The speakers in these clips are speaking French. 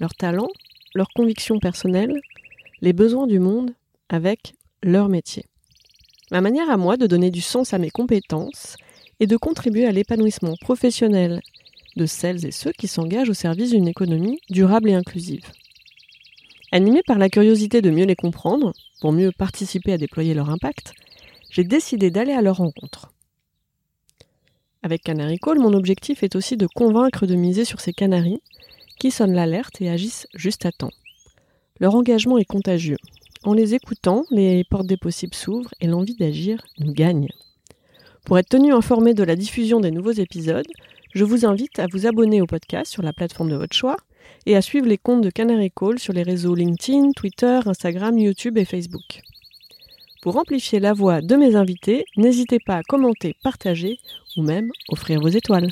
leurs talents, leurs convictions personnelles, les besoins du monde avec leur métier. Ma manière à moi de donner du sens à mes compétences et de contribuer à l'épanouissement professionnel de celles et ceux qui s'engagent au service d'une économie durable et inclusive. Animée par la curiosité de mieux les comprendre, pour mieux participer à déployer leur impact, j'ai décidé d'aller à leur rencontre. Avec Canary Call, mon objectif est aussi de convaincre de miser sur ces canaris qui sonnent l'alerte et agissent juste à temps. Leur engagement est contagieux. En les écoutant, les portes des possibles s'ouvrent et l'envie d'agir nous gagne. Pour être tenu informé de la diffusion des nouveaux épisodes, je vous invite à vous abonner au podcast sur la plateforme de votre choix et à suivre les comptes de Canary Call sur les réseaux LinkedIn, Twitter, Instagram, YouTube et Facebook. Pour amplifier la voix de mes invités, n'hésitez pas à commenter, partager ou même offrir vos étoiles.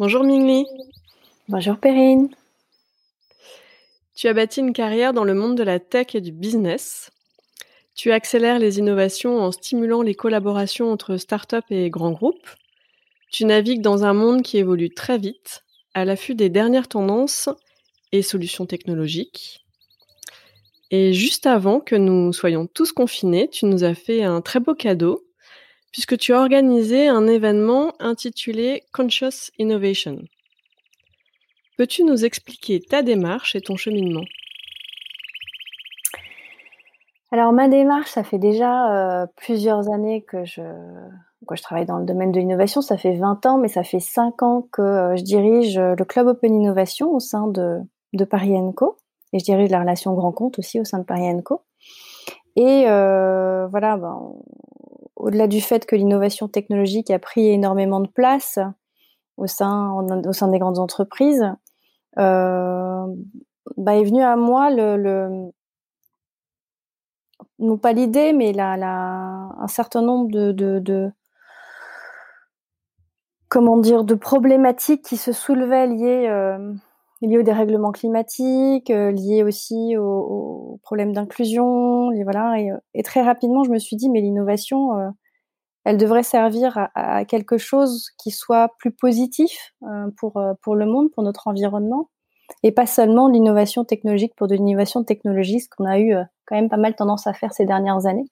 Bonjour Mingli. Bonjour Perrine. Tu as bâti une carrière dans le monde de la tech et du business. Tu accélères les innovations en stimulant les collaborations entre startups et grands groupes. Tu navigues dans un monde qui évolue très vite, à l'affût des dernières tendances et solutions technologiques. Et juste avant que nous soyons tous confinés, tu nous as fait un très beau cadeau puisque tu as organisé un événement intitulé Conscious Innovation. Peux-tu nous expliquer ta démarche et ton cheminement? Alors ma démarche, ça fait déjà euh, plusieurs années que je, travaille dans le domaine de l'innovation. Ça fait 20 ans, mais ça fait 5 ans que euh, je dirige le Club Open Innovation au sein de, de Paris Co. Et je dirige la relation grand compte aussi au sein de Paris Co. Et euh, voilà, ben, au-delà du fait que l'innovation technologique a pris énormément de place au sein, des grandes entreprises, euh, bah est venu à moi non pas l'idée, mais un certain nombre de, comment dire de problématiques qui se soulevaient liées euh, liées au dérèglement climatique, euh, liées aussi aux, problèmes d'inclusion, voilà. Et, euh, et, très rapidement, je me suis dit, mais l'innovation, euh, elle devrait servir à, quelque chose qui soit plus positif euh, pour pour le monde, pour notre environnement, et pas seulement l'innovation technologique pour de l'innovation technologique, ce qu'on a eu quand même pas mal tendance à faire ces dernières années.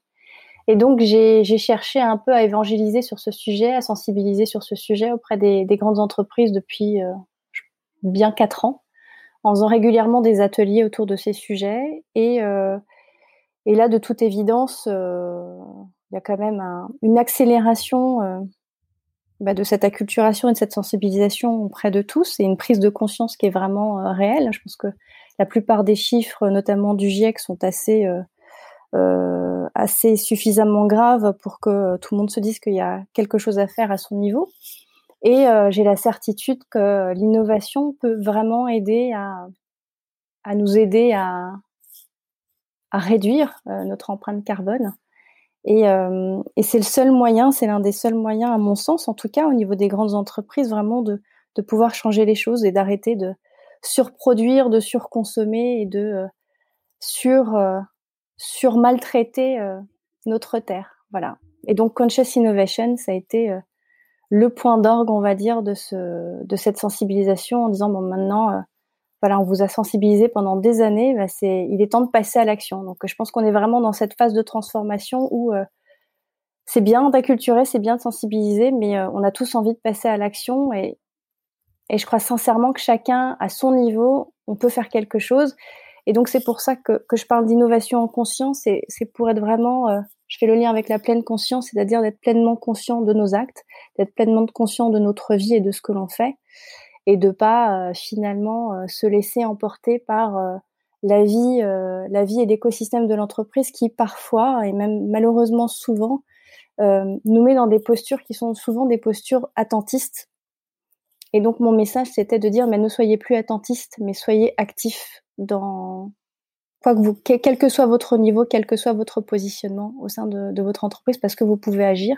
Et donc, j'ai cherché un peu à évangéliser sur ce sujet, à sensibiliser sur ce sujet auprès des grandes entreprises depuis bien quatre ans, en faisant régulièrement des ateliers autour de ces sujets. Et, euh, là, de toute évidence, euh, il y a quand même un, une accélération euh, bah, de cette acculturation et de cette sensibilisation auprès de tous et une prise de conscience qui est vraiment réelle. Je pense que la plupart des chiffres, notamment du GIEC, sont assez suffisamment graves pour que tout le monde se dise qu'il y a quelque chose à faire à son niveau. Et euh, j'ai la certitude que l'innovation peut vraiment aider à, à nous aider à, à réduire euh, notre empreinte carbone. Et, euh, et c'est le seul moyen, c'est l'un des seuls moyens, à mon sens, en tout cas au niveau des grandes entreprises, vraiment de, de pouvoir changer les choses et d'arrêter de surproduire, de surconsommer et de euh, sur, euh, sur maltraiter notre terre. Voilà. Et donc Conscious Innovation, ça a été le point d'orgue, on va dire, de, ce, de cette sensibilisation en disant bon maintenant, euh, voilà, on vous a sensibilisé pendant des années, bah, c'est, il est temps de passer à l'action. Donc je pense qu'on est vraiment dans cette phase de transformation où euh, c'est bien d'acculturer, c'est bien de sensibiliser, mais euh, on a tous envie de passer à l'action et, et je crois sincèrement que chacun, à son niveau, on peut faire quelque chose. Et donc c'est pour ça que, que je parle d'innovation en conscience, et c'est pour être vraiment je fais le lien avec la pleine conscience, c'est-à-dire d'être pleinement conscient de nos actes, d'être pleinement conscient de notre vie et de ce que l'on fait, et de pas euh, finalement euh, se laisser emporter par euh, la vie, la vie et l'écosystème de l'entreprise qui parfois et même malheureusement souvent nous met dans des postures qui sont souvent des postures attentistes. Et donc mon message c'était de dire mais ne soyez plus attentiste, mais soyez actif dans quel que soit votre niveau, quel que soit votre positionnement au sein de, votre entreprise, parce que vous pouvez agir.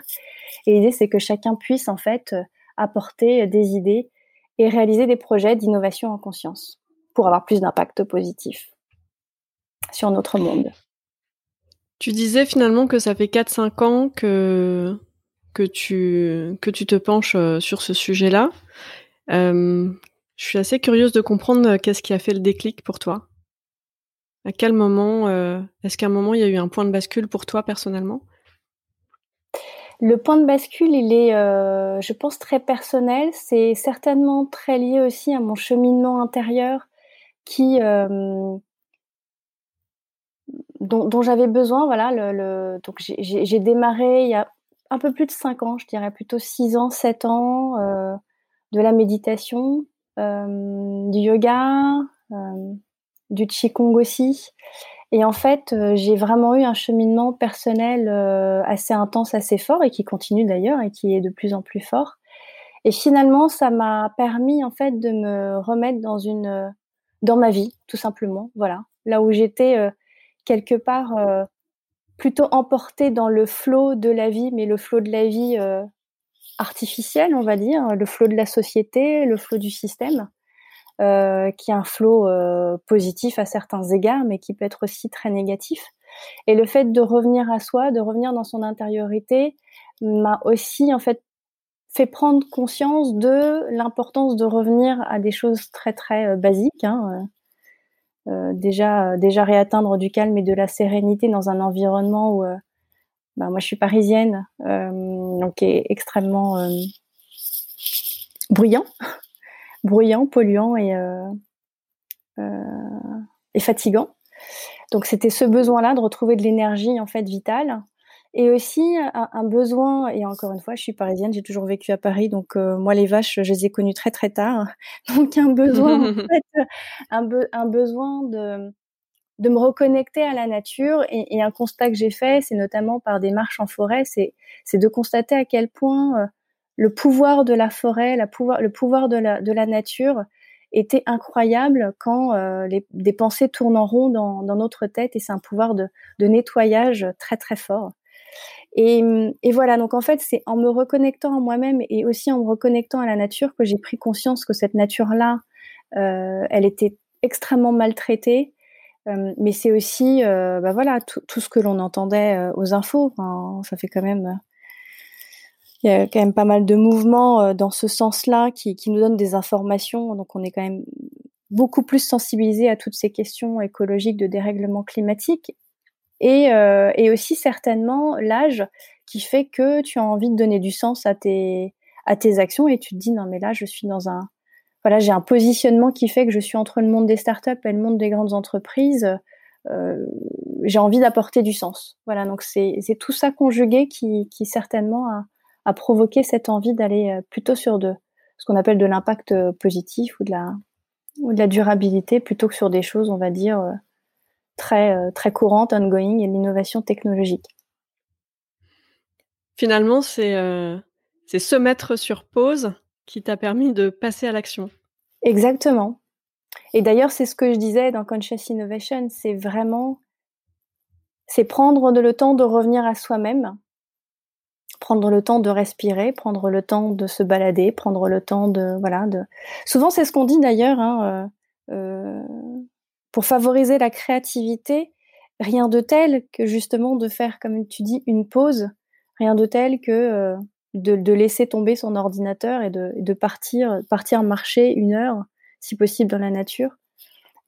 Et l'idée c'est que chacun puisse en fait apporter des idées et réaliser des projets d'innovation en conscience pour avoir plus d'impact positif sur notre monde. Tu disais finalement que ça fait 4-5 ans que, que, tu, que tu te penches euh, sur ce sujet-là. Euh, je suis assez curieuse de comprendre euh, qu'est-ce qui a fait le déclic pour toi? À quel moment, est-ce qu'à un moment il y a eu un point de bascule pour toi personnellement? Le point de bascule, il est, je pense, très personnel. C'est certainement très lié aussi à mon cheminement intérieur qui, dont, j'avais besoin. Voilà, donc j'ai démarré il y a un peu plus de 5 ans, je dirais plutôt 6 ans, 7 ans, euh, de la méditation, euh, du yoga, euh, du qigong aussi. Et en fait, j'ai vraiment eu un cheminement personnel assez intense, assez fort, et qui continue d'ailleurs, et qui est de plus en plus fort. Et finalement, ça m'a permis en fait de me remettre dans une, dans ma vie, tout simplement. Voilà, là où j'étais quelque part euh, plutôt emporté dans le flot de la vie, mais le flot de la vie euh, artificiel, on va dire, le flot de la société, le flot du système, euh, qui est un flot positif à certains égards, mais qui peut être aussi très négatif. Et le fait de revenir à soi, de revenir dans son intériorité, m'a aussi en fait fait prendre conscience de l'importance de revenir à des choses très très basiques. Hein, euh, déjà, déjà réatteindre du calme et de la sérénité dans un environnement où, euh, bah, moi je suis parisienne, euh, donc qui est extrêmement bruyant, bruyant, polluant et, et fatigant. Donc c'était ce besoin-là de retrouver de l'énergie en fait vitale. Et aussi un, besoin, et encore une fois, je suis parisienne, j'ai toujours vécu à Paris, donc euh, moi les vaches, je les ai connues très très tard, donc un besoin, en fait, un, un, besoin de, de me reconnecter à la nature, et, et un constat que j'ai fait, c'est notamment par des marches en forêt, c'est de constater à quel point euh, le pouvoir de la forêt, pouvoir, le pouvoir de la, nature était incroyable quand euh, les, des pensées tournent en rond dans, notre tête, et c'est un pouvoir de, nettoyage très très fort. Et, voilà, donc en fait, c'est en me reconnectant à moi-même et aussi en me reconnectant à la nature que j'ai pris conscience que cette nature-là, euh, elle était extrêmement maltraitée. Euh, mais c'est aussi, bah voilà, tout, ce que l'on entendait aux infos. Ça fait quand même, il y a quand même pas mal de mouvements euh, dans ce sens-là qui, nous donnent des informations. Donc, on est quand même beaucoup plus sensibilisé à toutes ces questions écologiques de dérèglement climatique. Et, euh, et aussi certainement l'âge qui fait que tu as envie de donner du sens à tes, à tes actions et tu te dis non mais là je suis dans un voilà j'ai un positionnement qui fait que je suis entre le monde des startups et le monde des grandes entreprises. Euh, j'ai envie d'apporter du sens. Voilà donc c'est tout ça conjugué qui, qui certainement a, a provoqué cette envie d'aller euh, plutôt sur de ce qu'on appelle de l'impact euh, positif ou de la ou de la durabilité plutôt que sur des choses on va dire euh, très, très courante, ongoing, et l'innovation technologique. Finalement, c'est euh, c'est se mettre sur pause qui t'a permis de passer à l'action. Exactement. Et d'ailleurs, c'est ce que je disais dans Conscious Innovation, c'est vraiment, c'est prendre le temps de revenir à soi-même, prendre le temps de respirer, prendre le temps de se balader, prendre le temps de, voilà, de. Souvent, c'est ce qu'on dit d'ailleurs. Hein, euh, euh pour favoriser la créativité, rien de tel que justement de faire, comme tu dis, une pause, rien de tel que euh, de, laisser tomber son ordinateur et de, partir, partir marcher une heure, si possible, dans la nature.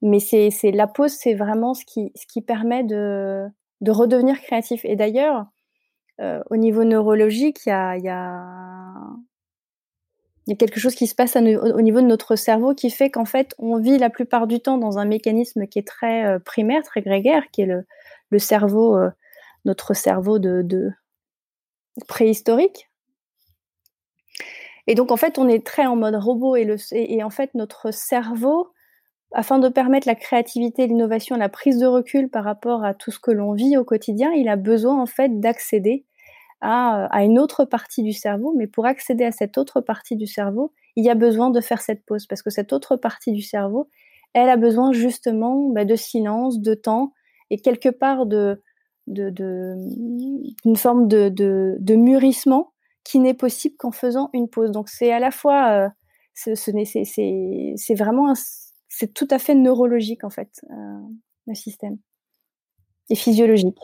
Mais c'est, la pause, c'est vraiment ce qui, ce qui permet de, de redevenir créatif. Et d'ailleurs, au niveau neurologique, il y a, quelque chose qui se passe au niveau de notre cerveau qui fait qu'en fait, on vit la plupart du temps dans un mécanisme qui est très euh, primaire, très grégaire, qui est le, cerveau, euh, notre cerveau de, préhistorique. Et donc, en fait, on est très en mode robot et, et, en fait, notre cerveau, afin de permettre la créativité, l'innovation, la prise de recul par rapport à tout ce que l'on vit au quotidien, il a besoin, en fait, d'accéder à, une autre partie du cerveau, mais pour accéder à cette autre partie du cerveau, il y a besoin de faire cette pause parce que cette autre partie du cerveau, elle a besoin justement bah, de silence, de temps et quelque part de d'une forme de, de, mûrissement qui n'est possible qu'en faisant une pause. Donc c'est à la fois, euh, c'est vraiment, c'est tout à fait neurologique en fait, euh, le système, et physiologique.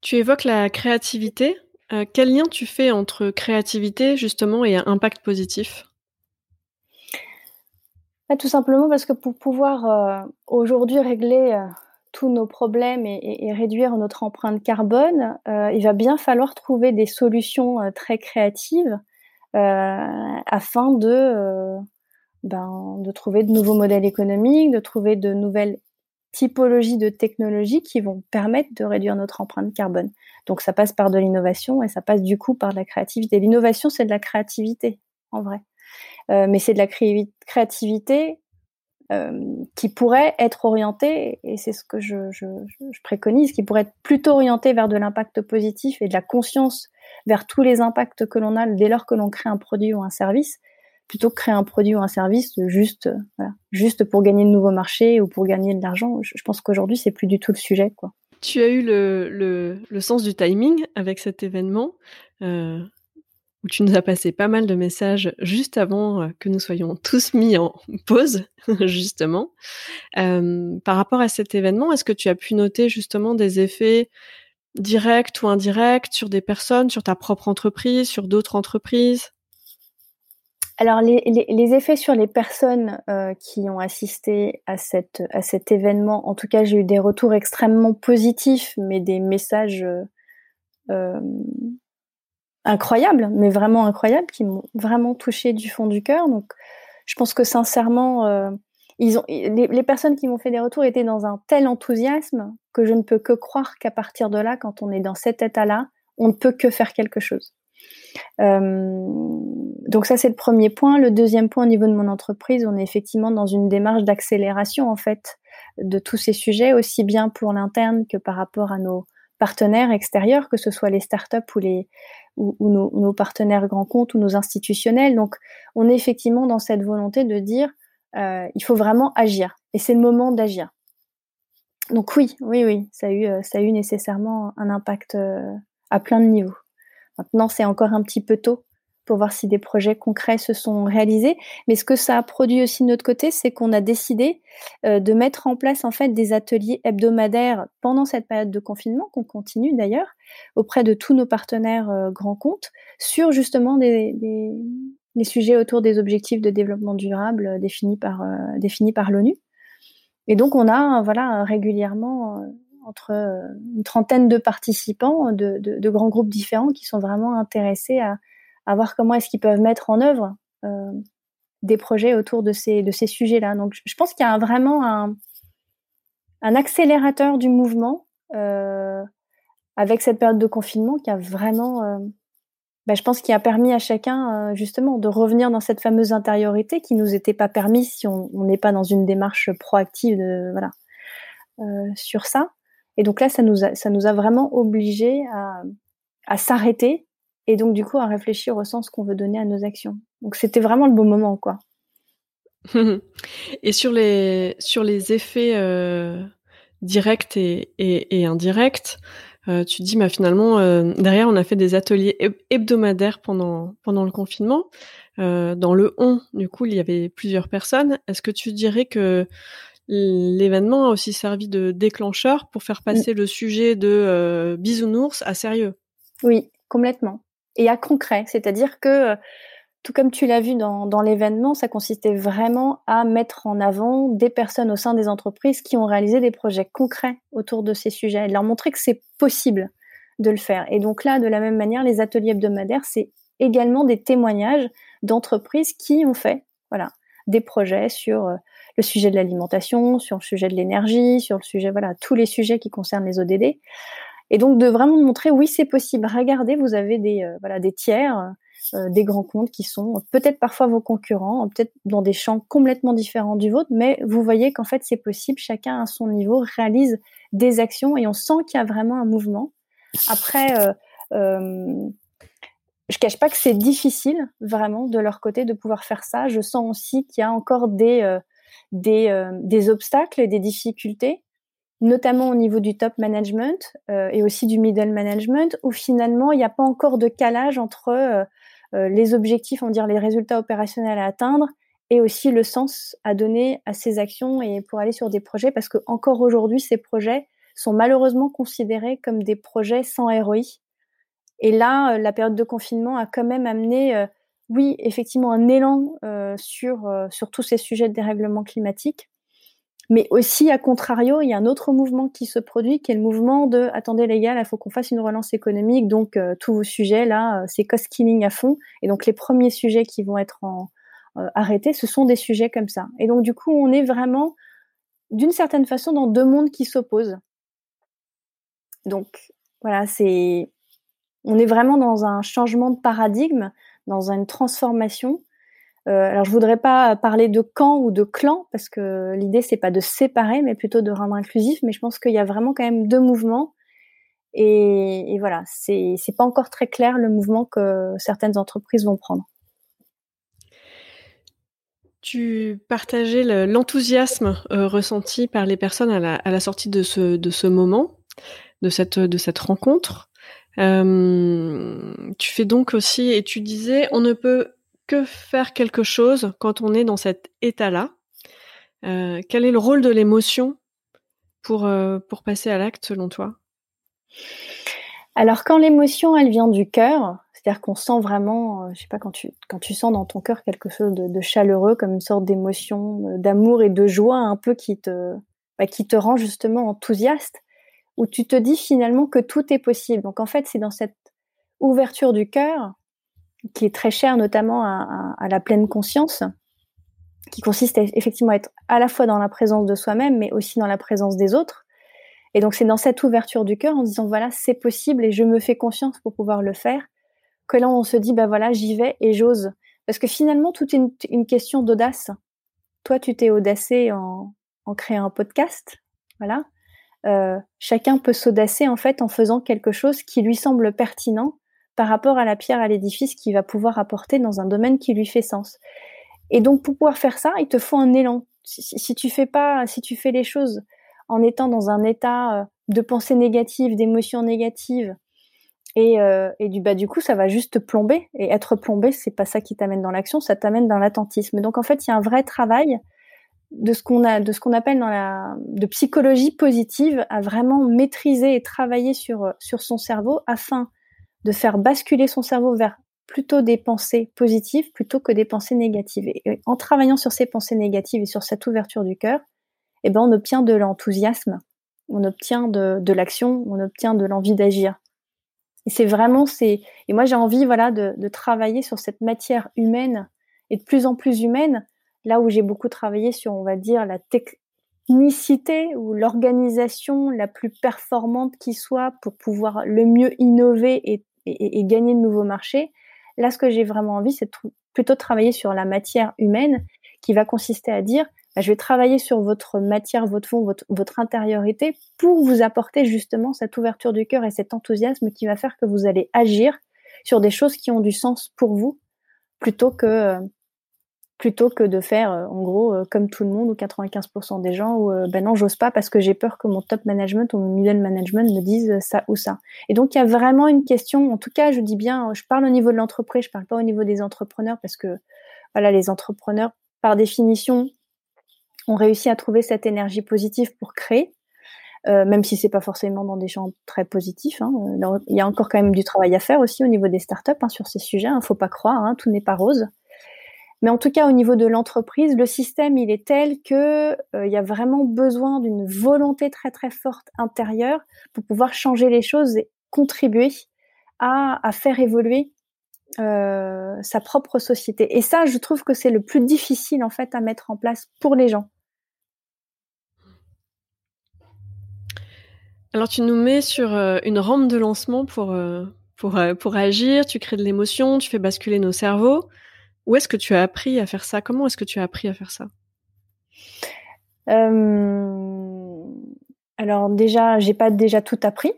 Tu évoques la créativité. Euh, quel lien tu fais entre créativité justement et impact positif? Bah, Tout simplement parce que pour pouvoir aujourd'hui régler tous nos problèmes et, réduire notre empreinte carbone, euh, il va bien falloir trouver des solutions euh, très créatives euh, afin de, ben, de trouver de nouveaux modèles économiques, de trouver de nouvelles typologies de technologies qui vont permettre de réduire notre empreinte carbone. Donc ça passe par de l'innovation et ça passe du coup par de la créativité. L'innovation, c'est de la créativité, en vrai. mais c'est de la créativité euh, qui pourrait être orienté, et c'est ce que je, je, je, préconise, qui pourrait être plutôt orienté vers de l'impact positif et de la conscience vers tous les impacts que l'on a dès lors que l'on crée un produit ou un service, plutôt que créer un produit ou un service juste, juste pour gagner de nouveaux marchés ou pour gagner de l'argent. Je, pense qu'aujourd'hui, c'est plus du tout le sujet. Quoi. Tu as eu le, le, le sens du timing avec cet événement. Euh, où tu nous as passé pas mal de messages juste avant euh, que nous soyons tous mis en pause, justement. Euh, par rapport à cet événement, est-ce que tu as pu noter justement des effets directs ou indirects sur des personnes, sur ta propre entreprise, sur d'autres entreprises? Alors les, effets sur les personnes euh, qui ont assisté à, cet événement, en tout cas j'ai eu des retours extrêmement positifs, mais des messages euh, incroyables, mais vraiment incroyables, qui m'ont vraiment touché du fond du cœur. Donc, je pense que sincèrement, euh, les, personnes qui m'ont fait des retours étaient dans un tel enthousiasme que je ne peux que croire qu'à partir de là, quand on est dans cet état-là, on ne peut que faire quelque chose. Euh, donc ça c'est le premier point. Le deuxième point au niveau de mon entreprise, on est effectivement dans une démarche d'accélération en fait de tous ces sujets, aussi bien pour l'interne que par rapport à nos partenaires extérieurs, que ce soit les startups ou les, ou, nos, partenaires grands comptes ou nos institutionnels. Donc, on est effectivement dans cette volonté de dire, euh, il faut vraiment agir. Et c'est le moment d'agir. Donc oui, oui, oui, ça a eu, euh, ça a eu nécessairement un impact à plein de niveaux. Maintenant, c'est encore un petit peu tôt pour voir si des projets concrets se sont réalisés. Mais ce que ça a produit aussi de notre côté, c'est qu'on a décidé euh, de mettre en place en fait des ateliers hebdomadaires pendant cette période de confinement, qu'on continue d'ailleurs, auprès de tous nos partenaires euh, grands comptes, sur justement des, sujets autour des objectifs de développement durable euh, définis par, définis par l'ONU. Et donc on a voilà régulièrement entre une trentaine de participants de, grands groupes différents qui sont vraiment intéressés à, voir comment est-ce qu'ils peuvent mettre en œuvre euh, des projets autour de ces, de ces sujets-là. Donc, je pense qu'il y a vraiment un, accélérateur du mouvement euh, avec cette période de confinement qui a vraiment, euh, bah, je pense, qui a permis à chacun justement de revenir dans cette fameuse intériorité qui nous était pas permise si on n'est pas dans une démarche proactive, voilà, sur ça. Et donc là, ça nous a, ça nous a vraiment obligés à, à s'arrêter et donc du coup à réfléchir au sens qu'on veut donner à nos actions. Donc c'était vraiment le bon moment quoi. et sur les sur les effets euh, directs et, et, indirects, euh, tu dis bah finalement euh, derrière on a fait des ateliers hebdomadaires pendant pendant le confinement. dans le on, du coup, il y avait plusieurs personnes. Est-ce que tu dirais que l'événement a aussi servi de déclencheur pour faire passer le sujet de bisounours à sérieux Oui, complètement et à concret. C'est-à-dire que, euh, tout comme tu l'as vu dans, dans l'événement, ça consistait vraiment à mettre en avant des personnes au sein des entreprises qui ont réalisé des projets concrets autour de ces sujets et de leur montrer que c'est possible de le faire. Et donc là, de la même manière, les ateliers hebdomadaires, c'est également des témoignages d'entreprises qui ont fait, voilà, des projets sur euh, le sujet de l'alimentation, sur le sujet de l'énergie, sur le sujet, voilà, tous les sujets qui concernent les ODD. Et donc de vraiment montrer oui c'est possible. Regardez, vous avez des euh, voilà des tiers, euh, des grands comptes qui sont peut-être parfois vos concurrents, peut-être dans des champs complètement différents du vôtre, mais vous voyez qu'en fait c'est possible. Chacun à son niveau réalise des actions et on sent qu'il y a vraiment un mouvement. Après, euh, je cache pas que c'est difficile vraiment de leur côté de pouvoir faire ça. Je sens aussi qu'il y a encore des euh, des, euh, des obstacles et des difficultés, notamment au niveau du top management euh, et aussi du middle management, où finalement il n'y a pas encore de calage entre les objectifs, on va dire les résultats opérationnels à atteindre et aussi le sens à donner à ces actions et pour aller sur des projets, parce que encore aujourd'hui ces projets sont malheureusement considérés comme des projets sans ROI et là, euh, la période de confinement a quand même amené, euh, oui, effectivement, un élan euh, sur, sur tous ces sujets de dérèglement climatique. Mais aussi, à contrario, il y a un autre mouvement qui se produit, qui est le mouvement de attendez les gars, il faut qu'on fasse une relance économique. Donc tous vos sujets là, c'est cost killing à fond. Et donc les premiers sujets qui vont être arrêtés, ce sont des sujets comme ça. Et donc du coup, on est vraiment d'une certaine façon dans deux mondes qui s'opposent. Donc voilà, c'est on est vraiment dans un changement de paradigme, dans une transformation. Euh, alors je voudrais pas parler de camp ou de clan parce que l'idée c'est pas de séparer, mais plutôt de rendre inclusif. Mais je pense qu'il y a vraiment quand même deux mouvements. Et, voilà, c'est pas encore très clair le mouvement que certaines entreprises vont prendre. Tu partageais l'enthousiasme euh, ressenti par les personnes à la, sortie de ce, moment, de cette rencontre. Euh, tu fais donc aussi, et tu disais, on ne peut que faire quelque chose quand on est dans cet état-là. Euh, quel est le rôle de l'émotion pour, euh, pour passer à l'acte selon toi? Alors quand l'émotion, elle vient du cœur, c'est-à-dire qu'on sent vraiment, je sais pas, quand tu, quand tu sens dans ton cœur quelque chose de, chaleureux, comme une sorte d'émotion, d'amour et de joie un peu qui te, bah, qui te rend justement enthousiaste, où tu te dis finalement que tout est possible. Donc en fait, c'est dans cette ouverture du cœur, qui est très chère notamment à, la pleine conscience, qui consiste à, effectivement à être à la fois dans la présence de soi-même, mais aussi dans la présence des autres. Et donc c'est dans cette ouverture du cœur, en disant voilà, c'est possible et je me fais confiance pour pouvoir le faire, que là on se dit bah voilà, j'y vais et j'ose. Parce que finalement, tout est une, question d'audace. Toi, tu t'es audacé en, en créant un podcast, voilà. Euh, chacun peut s'audacer en fait en faisant quelque chose qui lui semble pertinent par rapport à la pierre à l'édifice qu'il va pouvoir apporter dans un domaine qui lui fait sens. Et donc pour pouvoir faire ça, il te faut un élan. Si, tu fais pas, si tu fais les choses en étant dans un état euh, de pensée négative, d'émotion négative, et, euh, et, du bah du coup ça va juste plomber. Et être plombé, c'est pas ça qui t'amène dans l'action, ça t'amène dans l'attentisme. Donc en fait, il y a un vrai travail de ce qu'on a, de ce qu'on appelle dans la de psychologie positive, à vraiment maîtriser et travailler sur sur son cerveau afin de faire basculer son cerveau vers plutôt des pensées positives plutôt que des pensées négatives. Et en travaillant sur ces pensées négatives et sur cette ouverture du cœur, eh ben on obtient de l'enthousiasme, on obtient de, de l'action, on obtient de l'envie d'agir. Et c'est vraiment c'est et moi j'ai envie voilà de, de travailler sur cette matière humaine et de plus en plus humaine là où j'ai beaucoup travaillé sur, on va dire, la technicité ou l'organisation la plus performante qui soit pour pouvoir le mieux innover et, gagner de nouveaux marchés, là, ce que j'ai vraiment envie, c'est plutôt travailler sur la matière humaine qui va consister à dire, bah, je vais travailler sur votre matière, votre fond, votre, votre intériorité pour vous apporter justement cette ouverture du cœur et cet enthousiasme qui va faire que vous allez agir sur des choses qui ont du sens pour vous plutôt que euh, plutôt que de faire euh, en gros euh, comme tout le monde ou 95% des gens où euh, ben non j'ose pas parce que j'ai peur que mon top management ou mon middle management me dise ça ou ça. Et donc il y a vraiment une question, en tout cas je dis bien, je parle au niveau de l'entreprise, je parle pas au niveau des entrepreneurs parce que voilà les entrepreneurs par définition ont réussi à trouver cette énergie positive pour créer. même si c'est pas forcément dans des champs très positifs, hein. il y a encore quand même du travail à faire aussi au niveau des startups hein, sur ces sujets. Hein, faut pas croire, hein, tout n'est pas rose. Mais en tout cas, au niveau de l'entreprise, le système, il est tel que euh, il y a vraiment besoin d'une volonté très très forte intérieure pour pouvoir changer les choses et contribuer à, faire évoluer euh, sa propre société. Et ça, je trouve que c'est le plus difficile en fait à mettre en place pour les gens. Alors tu nous mets sur euh, une rampe de lancement pour, euh, pour, pour agir, tu crées de l'émotion, tu fais basculer nos cerveaux. Où est-ce que tu as appris à faire ça? Comment est-ce que tu as appris à faire ça? Alors déjà, j'ai pas déjà tout appris.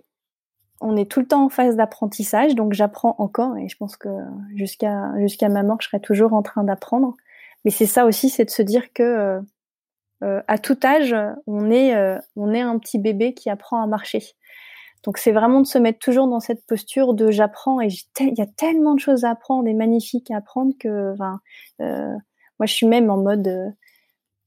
on est tout le temps en phase d'apprentissage, donc j'apprends encore et je pense que jusqu'à ma mort, je serai toujours en train d'apprendre. Mais c'est ça aussi, c'est de se dire que euh, euh, à tout âge, euh, on est un petit bébé qui apprend à marcher. Donc c'est vraiment de se mettre toujours dans cette posture de j'apprends et il y a tellement de choses à apprendre et magnifiques à apprendre que enfin, moi je suis même en mode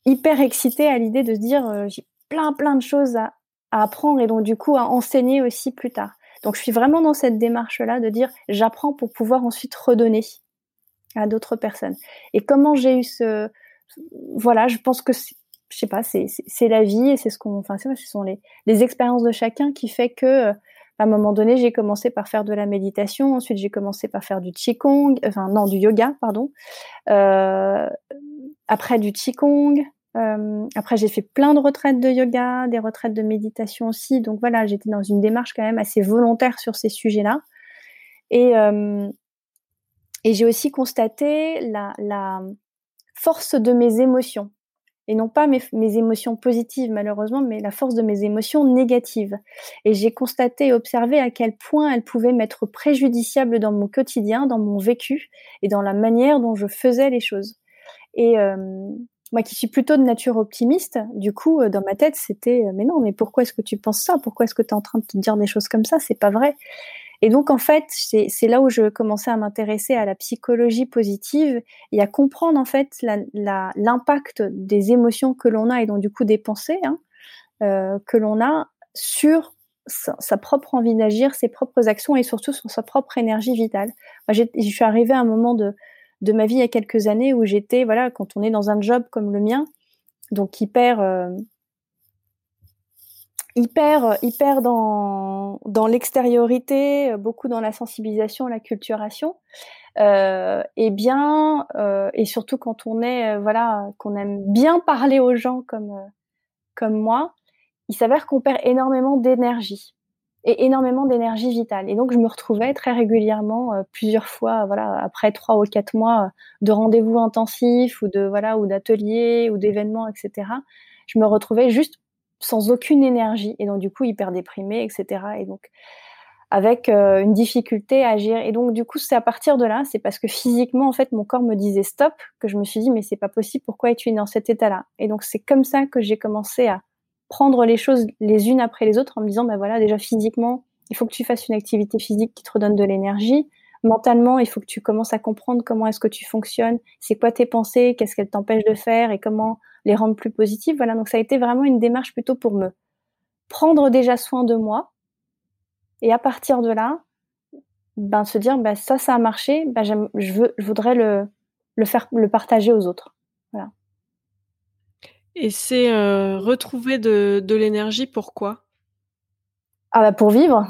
hyper excitée à l'idée de se dire j'ai plein plein de choses à, à apprendre et donc du coup à enseigner aussi plus tard. Donc je suis vraiment dans cette démarche-là de dire j'apprends pour pouvoir ensuite redonner à d'autres personnes. Et comment j'ai eu ce... Voilà, je pense que, je sais pas, c'est la vie et c'est ce qu'on... Enfin, ce sont les, expériences de chacun qui fait que... À un moment donné, j'ai commencé par faire de la méditation. Ensuite, j'ai commencé par faire du qigong, enfin non, du yoga, pardon. Euh, après du qigong, euh, après, j'ai fait plein de retraites de yoga, des retraites de méditation aussi. Donc voilà, j'étais dans une démarche quand même assez volontaire sur ces sujets-là. Et, euh, j'ai aussi constaté la, force de mes émotions. Et non pas mes, émotions positives, malheureusement, mais la force de mes émotions négatives. Et j'ai constaté et observé à quel point elles pouvaient m'être préjudiciables dans mon quotidien, dans mon vécu et dans la manière dont je faisais les choses. Et, euh, moi qui suis plutôt de nature optimiste, du coup, euh, dans ma tête, c'était euh, mais non, mais pourquoi est-ce que tu penses ça? Pourquoi est-ce que tu es en train de te dire des choses comme ça? C'est pas vrai. Et donc, en fait, c'est là où je commençais à m'intéresser à la psychologie positive et à comprendre, en fait, l'impact des émotions que l'on a et donc, du coup, des pensées hein, euh, que l'on a sur sa, propre envie d'agir, ses propres actions et surtout sur sa propre énergie vitale. Je suis arrivée à un moment de, de ma vie il y a quelques années où j'étais, voilà, quand on est dans un job comme le mien, donc hyper, euh, hyper, hyper dans, dans l'extériorité, beaucoup dans la sensibilisation, la culturation, euh, et bien, euh, et surtout quand on est, voilà, qu'on aime bien parler aux gens comme, comme moi, il s'avère qu'on perd énormément d'énergie et énormément d'énergie vitale. Et donc, je me retrouvais très régulièrement, euh, plusieurs fois, voilà, après trois ou quatre mois de rendez-vous intensifs ou de voilà ou d'ateliers ou d'événements, etc. Je me retrouvais juste sans aucune énergie et donc du coup hyper déprimée, etc. Et donc avec euh, une difficulté à agir. Et donc du coup, c'est à partir de là, c'est parce que physiquement, en fait, mon corps me disait stop que je me suis dit mais c'est pas possible. Pourquoi es-tu dans cet état-là? Et donc c'est comme ça que j'ai commencé à prendre les choses les unes après les autres en me disant, ben voilà, déjà physiquement, il faut que tu fasses une activité physique qui te redonne de l'énergie. Mentalement, il faut que tu commences à comprendre comment est-ce que tu fonctionnes, c'est quoi tes pensées, qu'est-ce qu'elles t'empêchent de faire et comment les rendre plus positives. Voilà, donc ça a été vraiment une démarche plutôt pour me prendre déjà soin de moi et à partir de là, ben se dire, ben ça, ça a marché, ben je veux, je voudrais le, le faire, le partager aux autres. Voilà. Et c'est euh, retrouver de, de l'énergie, pourquoi Ah bah pour vivre.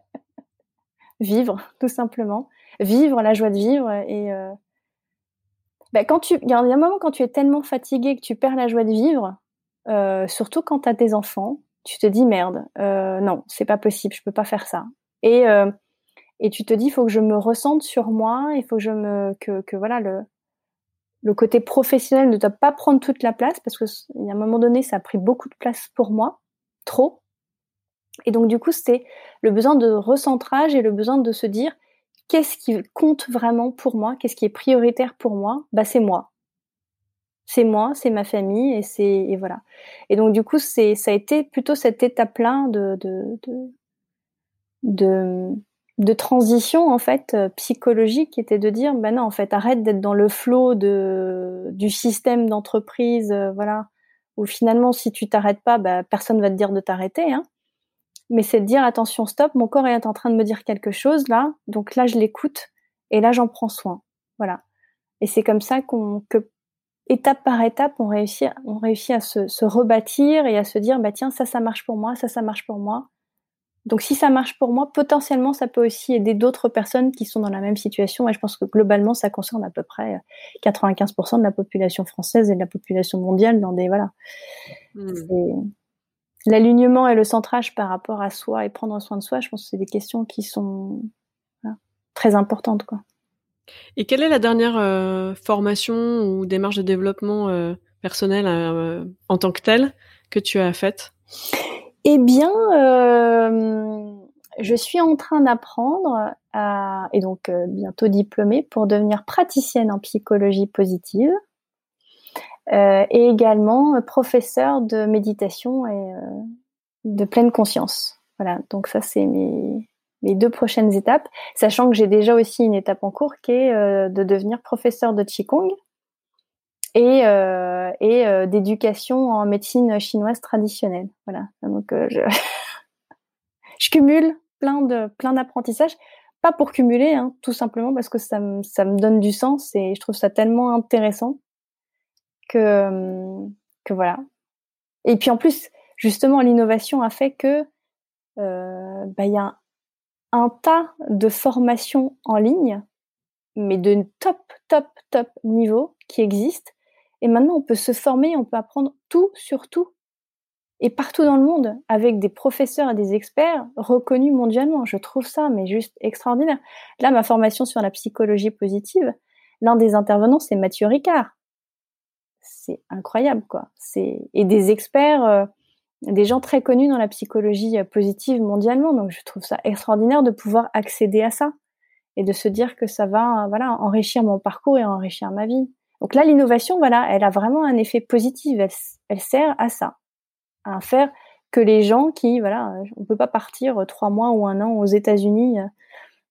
vivre, tout simplement. Vivre, la joie de vivre. Et euh... bah, quand tu, il y a un moment quand tu es tellement fatigué que tu perds la joie de vivre, euh, surtout quand tu as tes enfants, tu te dis merde, euh, non, c'est pas possible, je peux pas faire ça. Et euh, et tu te dis, il faut que je me ressente sur moi, il faut que je me que, voilà le le côté professionnel ne doit pas prendre toute la place parce que il y a un moment donné, ça a pris beaucoup de place pour moi, trop. Et donc du coup, c'est le besoin de recentrage et le besoin de se dire qu'est-ce qui compte vraiment pour moi, qu'est-ce qui est prioritaire pour moi? Bah c'est moi. C'est moi, c'est ma famille et c'est et voilà. Et donc du coup, c'est ça a été plutôt cette étape-là de de, de, transition en fait euh, psychologique qui était de dire ben non en fait arrête d'être dans le flot de du système d'entreprise euh, voilà où finalement si tu t'arrêtes pas ben, personne va te dire de t'arrêter hein. Mais c'est de dire attention stop mon corps est en train de me dire quelque chose là donc là je l'écoute et là j'en prends soin voilà et c'est comme ça qu'on que étape par étape on réussit on réussit à se, se rebâtir et à se dire bah tiens ça ça marche pour moi ça ça marche pour moi donc si ça marche pour moi, potentiellement ça peut aussi aider d'autres personnes qui sont dans la même situation. Et je pense que globalement, ça concerne à peu près 95% de la population française et de la population mondiale dans des voilà. Hmm. L'alignement et le centrage par rapport à soi et prendre soin de soi, je pense que c'est des questions qui sont très importantes quoi. Et quelle est la dernière euh, formation ou démarche de développement euh, personnel euh, en tant que telle que tu as faite? Eh bien, je suis en train d'apprendre et donc bientôt diplômée pour devenir praticienne en psychologie positive et également professeur de méditation et de pleine conscience. Voilà, donc ça c'est mes, mes deux prochaines étapes, sachant que j'ai déjà aussi une étape en cours qui est de devenir professeur de Qigong et, euh, et euh, d'éducation en médecine chinoise traditionnelle. Voilà. Donc euh, je, je cumule plein de plein d'apprentissages, pas pour cumuler, hein, tout simplement parce que ça me ça me donne du sens et je trouve ça tellement intéressant que voilà. Et puis en plus, justement, l'innovation a fait que euh, bah, il y a un, un tas de formations en ligne, mais de top, top, top niveau qui existent et maintenant, on peut se former, on peut apprendre tout sur tout. Et partout dans le monde, avec des professeurs et des experts reconnus mondialement. Je trouve ça, mais juste extraordinaire. Là, ma formation sur la psychologie positive, l'un des intervenants, c'est Mathieu Ricard. C'est incroyable, quoi. C'est et des experts, euh, des gens très connus dans la psychologie positive mondialement. Donc, je trouve ça extraordinaire de pouvoir accéder à ça et de se dire que ça va, voilà, enrichir mon parcours et enrichir ma vie. Donc là, l'innovation, voilà, elle a vraiment un effet positif. Elle, sert à ça, à faire que les gens qui, voilà, on peut pas partir trois mois ou un an aux États-Unis euh,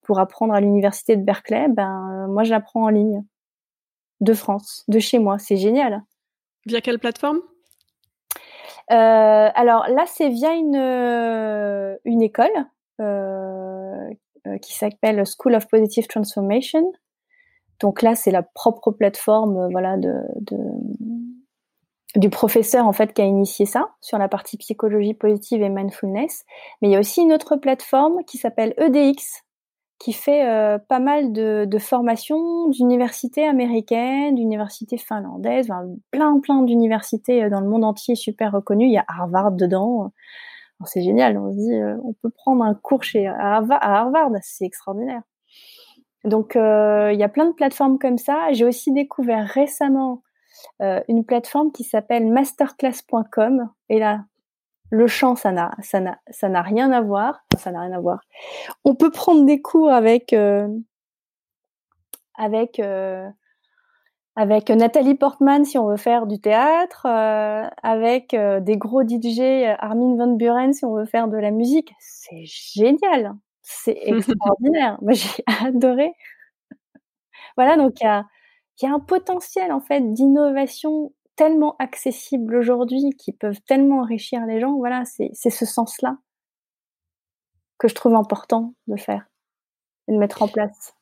pour apprendre à l'université de Berkeley. Ben, euh, moi, j'apprends en ligne de France, de chez moi. C'est génial. Via quelle plateforme? Euh, Alors là, c'est via une une école qui s'appelle School of Positive Transformation. Donc là, c'est la propre plateforme, euh, voilà, du professeur en fait qui a initié ça sur la partie psychologie positive et mindfulness. Mais il y a aussi une autre plateforme qui s'appelle EDX, qui fait euh, pas mal de, formations d'universités américaines, d'universités finlandaises, plein plein d'universités euh, dans le monde entier super reconnues. Il y a Harvard dedans. C'est génial. On se dit, on peut prendre un cours chez à Harvard, c'est extraordinaire. Donc, euh, il y a plein de plateformes comme ça. J'ai aussi découvert récemment euh, une plateforme qui s'appelle masterclass.com. Et là, le chant, ça n'a, ça n'a, ça n'a rien à voir. Ça n'a rien à voir. On peut prendre des cours avec, euh, avec, avec Nathalie Portman si on veut faire du théâtre, avec des gros DJ, Armin van Buren si on veut faire de la musique. C'est génial. C'est extraordinaire. Moi, j'ai adoré. voilà, donc il y a, y a un potentiel en fait d'innovation tellement accessible aujourd'hui qui peuvent tellement enrichir les gens. Voilà, c'est ce sens-là que je trouve important de faire et de mettre en place.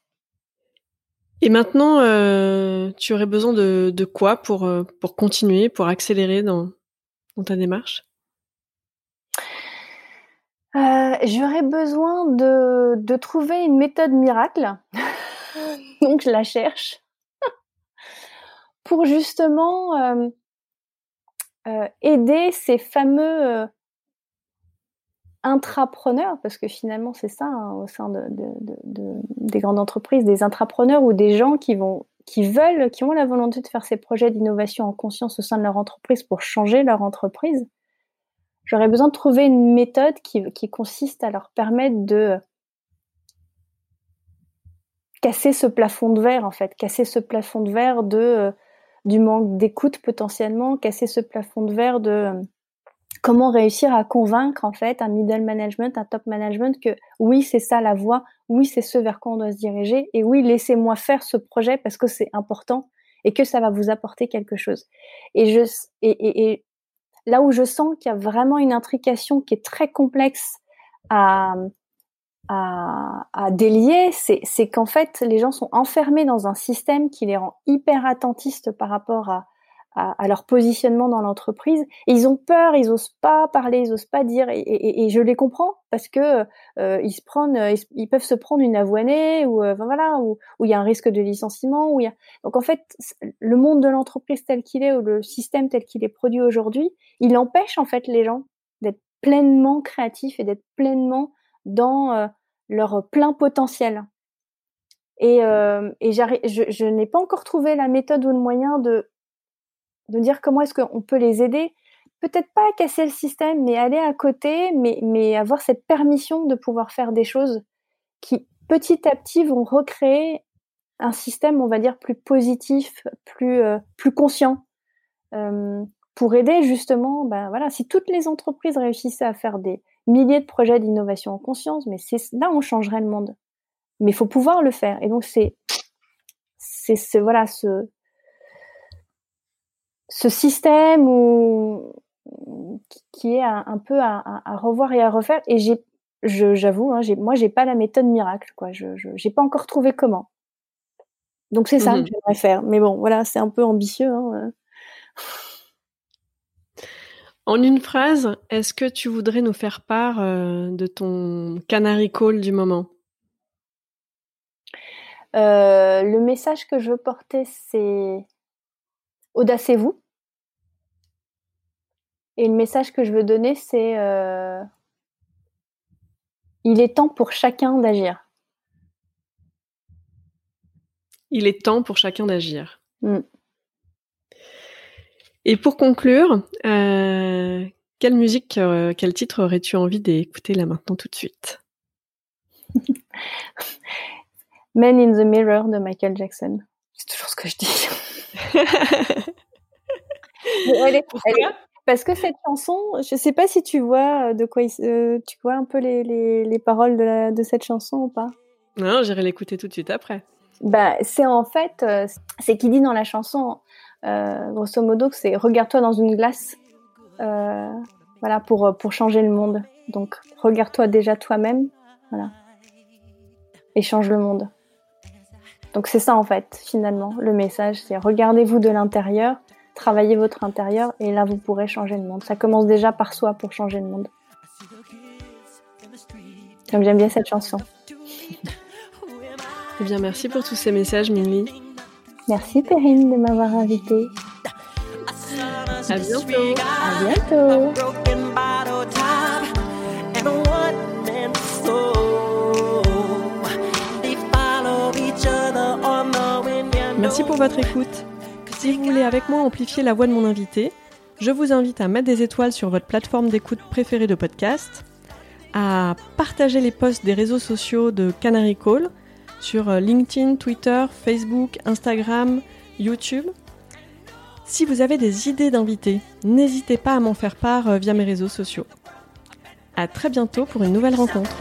Et maintenant, euh, tu aurais besoin de, de quoi pour, euh, pour continuer, pour accélérer dans, dans ta démarche? Euh, j'aurais besoin de, de trouver une méthode miracle. Donc je la cherche. Pour justement euh, euh, aider ces fameux intrapreneurs, parce que finalement c'est ça hein, au sein de, des grandes entreprises, des intrapreneurs ou des gens qui vont qui veulent, qui ont la volonté de faire ces projets d'innovation en conscience au sein de leur entreprise pour changer leur entreprise j'aurais besoin de trouver une méthode qui, consiste à leur permettre de casser ce plafond de verre en fait, casser ce plafond de verre de euh, du manque d'écoute potentiellement, casser ce plafond de verre de euh, comment réussir à convaincre en fait un middle management, un top management que oui c'est ça la voie, oui c'est ce vers quoi on doit se diriger et oui laissez-moi faire ce projet parce que c'est important et que ça va vous apporter quelque chose. Et Là où je sens qu'il y a vraiment une intrication qui est très complexe à, à, délier, c'est qu'en fait, les gens sont enfermés dans un système qui les rend hyper attentistes par rapport à, à, leur positionnement dans l'entreprise. Et ils ont peur, ils osent pas parler, ils osent pas dire. Et, je les comprends parce que euh, ils se prennent, ils, peuvent se prendre une avoinée ou euh, voilà, où, il y a un risque de licenciement. Où y a... Donc en fait, le monde de l'entreprise tel qu'il est ou le système tel qu'il est produit aujourd'hui, il empêche en fait les gens d'être pleinement créatifs et d'être pleinement dans euh, leur plein potentiel. Et, et je, n'ai pas encore trouvé la méthode ou le moyen de de dire comment est-ce qu'on peut les aider peut-être pas casser le système, mais aller à côté, mais, mais avoir cette permission de pouvoir faire des choses qui petit à petit vont recréer un système, on va dire, plus positif, plus, euh, plus conscient, euh, pour aider justement, ben voilà, si toutes les entreprises réussissaient à faire des milliers de projets d'innovation en conscience, mais c'est là on changerait le monde. Mais il faut pouvoir le faire. Et donc c'est, c'est ce voilà ce, ce système où, qui est un, peu à, revoir et à refaire. Et j'ai, j'avoue, hein, j'ai, moi, j'ai pas la méthode miracle, quoi. Je, j'ai pas encore trouvé comment. Donc c'est ça que mmh j'aimerais faire. Mais bon, voilà, c'est un peu ambitieux. Hein, euh. En une phrase, est-ce que tu voudrais nous faire part euh, de ton canary call du moment? Euh, Le message que je veux porter, c'est audacez-vous. Et le message que je veux donner, c'est euh, il est temps pour chacun d'agir. Il est temps pour chacun d'agir. Mm. Et pour conclure, euh, quelle musique, euh, quel titre aurais-tu envie d'écouter là maintenant tout de suite? Men in the Mirror de Michael Jackson. C'est toujours ce que je dis. Parce que cette chanson, je ne sais pas si tu vois euh, de quoi euh, tu vois un peu les, les, paroles de, de, cette chanson ou pas? Non, j'irai l'écouter tout de suite après. Bah, c'est en fait, euh, c'est qui dit dans la chanson, grosso modo, c'est regarde-toi dans une glace, voilà, pour, pour changer le monde. Donc, regarde-toi déjà toi-même, voilà, et change le monde. Donc, c'est ça en fait, finalement, le message, c'est regardez-vous de l'intérieur travaillez votre intérieur et là vous pourrez changer le monde. Ça commence déjà par soi pour changer le monde. J'aime bien cette chanson. Eh bien, merci pour tous ces messages, Minli. Merci, Perrine, de m'avoir invitée. À bientôt. À bientôt. Merci pour votre écoute. Si vous voulez avec moi amplifier la voix de mon invité, je vous invite à mettre des étoiles sur votre plateforme d'écoute préférée de podcast, à partager les posts des réseaux sociaux de Canary Call sur euh, LinkedIn, Twitter, Facebook, Instagram, YouTube. Si vous avez des idées d'invités, n'hésitez pas à m'en faire part euh, via mes réseaux sociaux. À très bientôt pour une nouvelle rencontre.